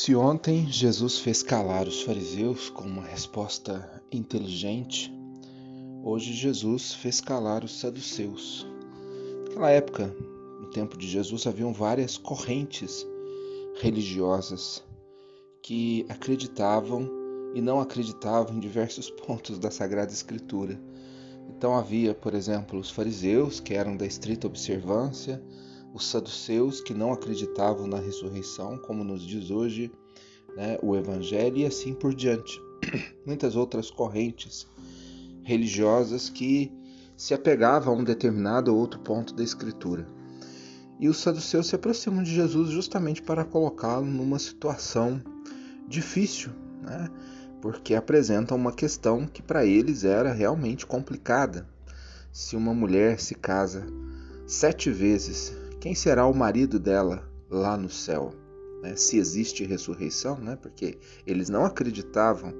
Se ontem Jesus fez calar os fariseus com uma resposta inteligente, hoje Jesus fez calar os saduceus. Naquela época, no tempo de Jesus, haviam várias correntes religiosas que acreditavam e não acreditavam em diversos pontos da Sagrada Escritura. Então havia, por exemplo, os fariseus, que eram da estrita observância, os saduceus que não acreditavam na ressurreição, como nos diz hoje né, o Evangelho, e assim por diante. Muitas outras correntes religiosas que se apegavam a um determinado ou outro ponto da Escritura. E os saduceus se aproximam de Jesus justamente para colocá-lo numa situação difícil, né? porque apresentam uma questão que para eles era realmente complicada. Se uma mulher se casa sete vezes quem será o marido dela lá no céu? Né? Se existe ressurreição, né? porque eles não acreditavam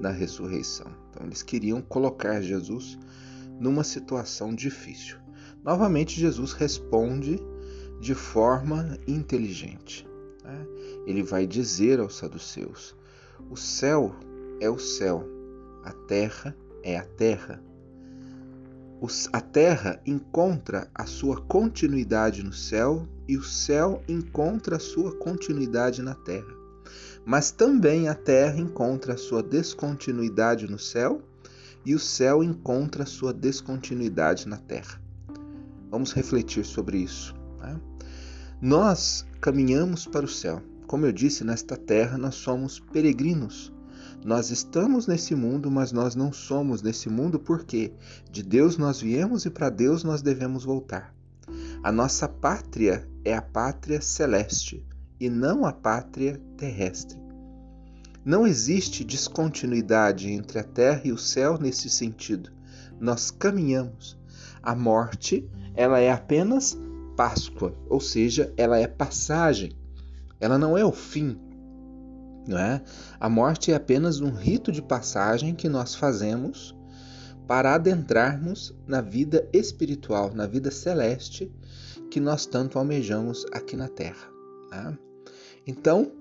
na ressurreição. Então eles queriam colocar Jesus numa situação difícil. Novamente, Jesus responde de forma inteligente. Né? Ele vai dizer aos saduceus: o céu é o céu, a terra é a terra a terra encontra a sua continuidade no céu e o céu encontra a sua continuidade na terra. Mas também a terra encontra a sua descontinuidade no céu e o céu encontra a sua descontinuidade na terra. Vamos refletir sobre isso. Né? Nós caminhamos para o céu. Como eu disse, nesta terra nós somos peregrinos. Nós estamos nesse mundo, mas nós não somos nesse mundo porque de Deus nós viemos e para Deus nós devemos voltar. A nossa pátria é a pátria celeste e não a pátria terrestre. Não existe descontinuidade entre a terra e o céu nesse sentido. Nós caminhamos. A morte, ela é apenas Páscoa, ou seja, ela é passagem. Ela não é o fim, é? A morte é apenas um rito de passagem que nós fazemos para adentrarmos na vida espiritual, na vida celeste que nós tanto almejamos aqui na Terra. Tá? Então,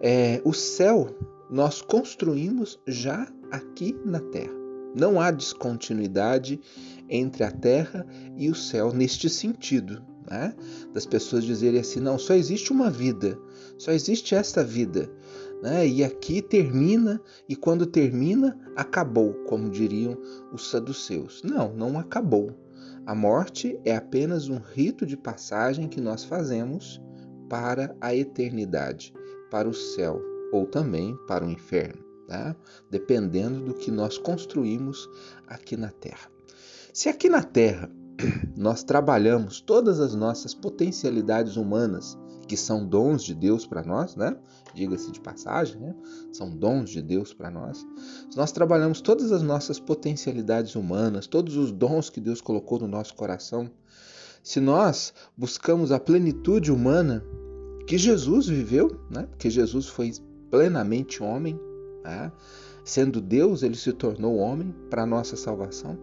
é, o céu nós construímos já aqui na Terra. Não há descontinuidade entre a Terra e o céu neste sentido. Né? Das pessoas dizerem assim: não, só existe uma vida, só existe esta vida né? e aqui termina, e quando termina, acabou, como diriam os saduceus. Não, não acabou. A morte é apenas um rito de passagem que nós fazemos para a eternidade, para o céu ou também para o inferno, tá? dependendo do que nós construímos aqui na Terra. Se aqui na Terra nós trabalhamos todas as nossas potencialidades humanas que são dons de Deus para nós, né? Diga-se de passagem, né? São dons de Deus para nós. Se nós trabalhamos todas as nossas potencialidades humanas, todos os dons que Deus colocou no nosso coração, se nós buscamos a plenitude humana que Jesus viveu, né? Porque Jesus foi plenamente homem, né? Sendo Deus, ele se tornou homem para a nossa salvação.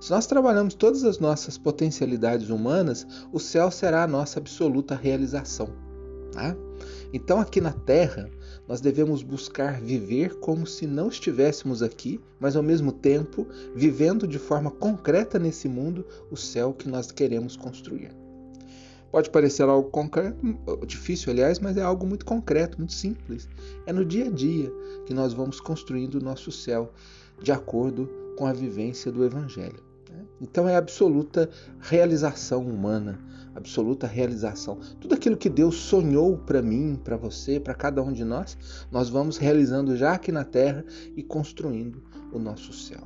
Se nós trabalhamos todas as nossas potencialidades humanas, o céu será a nossa absoluta realização. Tá? Então, aqui na Terra, nós devemos buscar viver como se não estivéssemos aqui, mas ao mesmo tempo vivendo de forma concreta nesse mundo o céu que nós queremos construir. Pode parecer algo concreto, difícil, aliás, mas é algo muito concreto, muito simples. É no dia a dia que nós vamos construindo o nosso céu de acordo com a vivência do Evangelho. Né? Então é absoluta realização humana, absoluta realização. Tudo aquilo que Deus sonhou para mim, para você, para cada um de nós, nós vamos realizando já aqui na terra e construindo o nosso céu.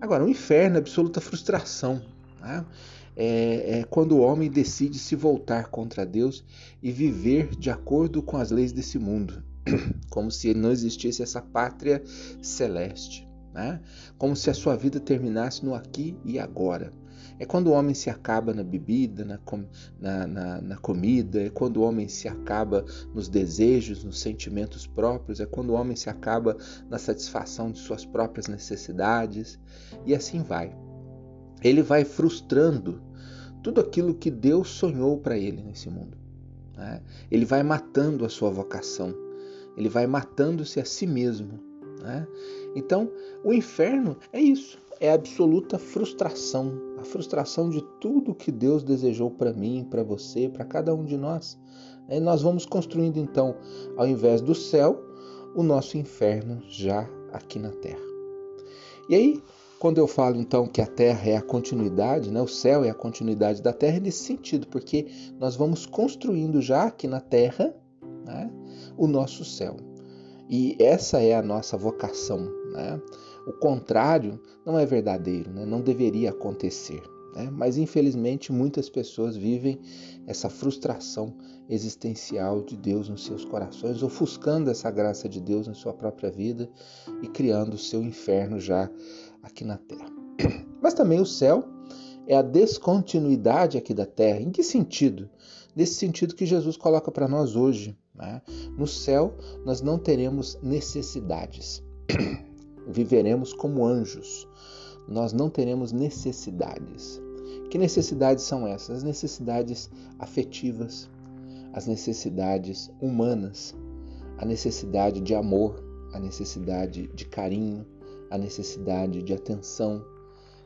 Agora, o inferno é absoluta frustração. Né? é, é quando o homem decide se voltar contra Deus e viver de acordo com as leis desse mundo, como se não existisse essa pátria celeste, né? como se a sua vida terminasse no aqui e agora. É quando o homem se acaba na bebida, na, na, na, na, comida, é quando o homem se acaba nos desejos, nos sentimentos próprios, é quando o homem se acaba na satisfação de suas próprias necessidades, e assim vai. Ele vai frustrando tudo aquilo que Deus sonhou para ele nesse mundo. Né? Ele vai matando a sua vocação, ele vai matando-se a si mesmo. Né? Então, o inferno é isso, é a absoluta frustração, a frustração de tudo que Deus desejou para mim, para você, para cada um de nós. E nós vamos construindo então, ao invés do céu, o nosso inferno já aqui na terra. E aí, quando eu falo então que a terra é a continuidade, né, o céu é a continuidade da terra, é nesse sentido, porque nós vamos construindo já aqui na terra né, o nosso céu. E essa é a nossa vocação. Né? O contrário não é verdadeiro, né? não deveria acontecer. Né? Mas infelizmente muitas pessoas vivem essa frustração existencial de Deus nos seus corações, ofuscando essa graça de Deus na sua própria vida e criando o seu inferno já aqui na terra. Mas também o céu é a descontinuidade aqui da terra. Em que sentido? Nesse sentido que Jesus coloca para nós hoje. Né? No céu, nós não teremos necessidades. Viveremos como anjos. Nós não teremos necessidades. Que necessidades são essas? As necessidades afetivas, as necessidades humanas, a necessidade de amor, a necessidade de carinho, a necessidade de atenção,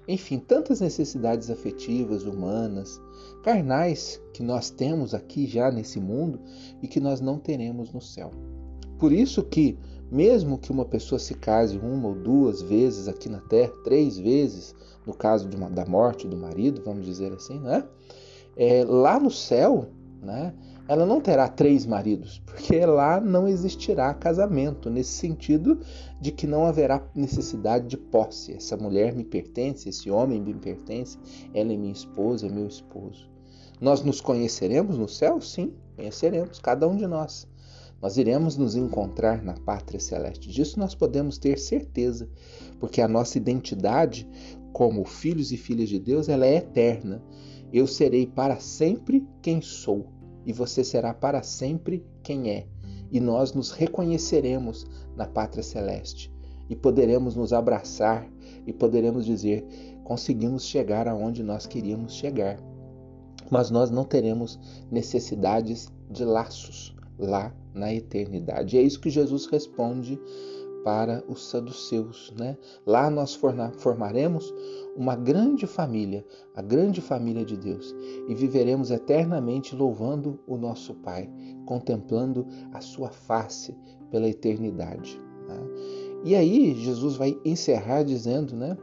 enfim, tantas necessidades afetivas, humanas, carnais que nós temos aqui já nesse mundo e que nós não teremos no céu. Por isso que, mesmo que uma pessoa se case uma ou duas vezes aqui na Terra, três vezes, no caso uma, da morte do marido, vamos dizer assim, né? É, lá no céu, né? ela não terá três maridos, porque lá não existirá casamento, nesse sentido de que não haverá necessidade de posse. Essa mulher me pertence, esse homem me pertence, ela é minha esposa, é meu esposo. Nós nos conheceremos no céu? Sim, conheceremos, cada um de nós. Nós iremos nos encontrar na pátria celeste. Disso nós podemos ter certeza, porque a nossa identidade como filhos e filhas de Deus, ela é eterna. Eu serei para sempre quem sou e você será para sempre quem é, e nós nos reconheceremos na pátria celeste e poderemos nos abraçar e poderemos dizer: conseguimos chegar aonde nós queríamos chegar. Mas nós não teremos necessidades de laços lá na eternidade. É isso que Jesus responde para os saduceus. Né? Lá nós formaremos uma grande família, a grande família de Deus, e viveremos eternamente louvando o nosso Pai, contemplando a sua face pela eternidade. Né? E aí Jesus vai encerrar dizendo, né,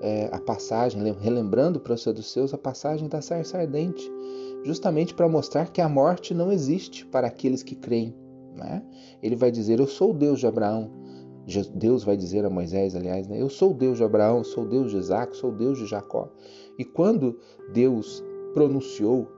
é, a passagem, relembrando para os saduceus a passagem da sarça ardente, justamente para mostrar que a morte não existe para aqueles que creem. Né? Ele vai dizer: Eu sou o Deus de Abraão, Deus vai dizer a Moisés, aliás, né? eu sou o Deus de Abraão, sou o Deus de Isaac, sou o Deus de Jacó. E quando Deus pronunciou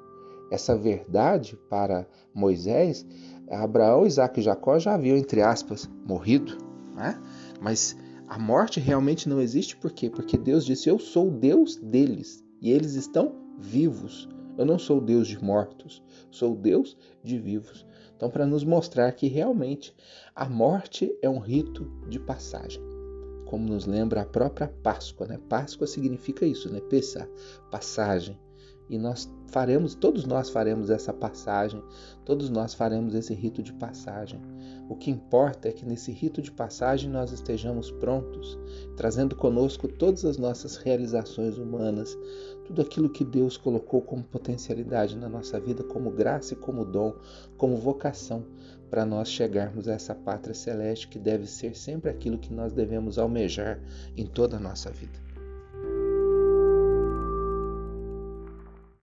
essa verdade para Moisés, Abraão, Isaac e Jacó já haviam, entre aspas, morrido. Né? Mas a morte realmente não existe, por quê? Porque Deus disse: Eu sou o Deus deles e eles estão vivos. Eu não sou Deus de mortos, sou Deus de vivos. Então, para nos mostrar que realmente a morte é um rito de passagem, como nos lembra a própria Páscoa, né? Páscoa significa isso, né? Pessa, passagem. E nós faremos, todos nós faremos essa passagem, todos nós faremos esse rito de passagem. O que importa é que nesse rito de passagem nós estejamos prontos, trazendo conosco todas as nossas realizações humanas, tudo aquilo que Deus colocou como potencialidade na nossa vida, como graça e como dom, como vocação, para nós chegarmos a essa pátria celeste que deve ser sempre aquilo que nós devemos almejar em toda a nossa vida.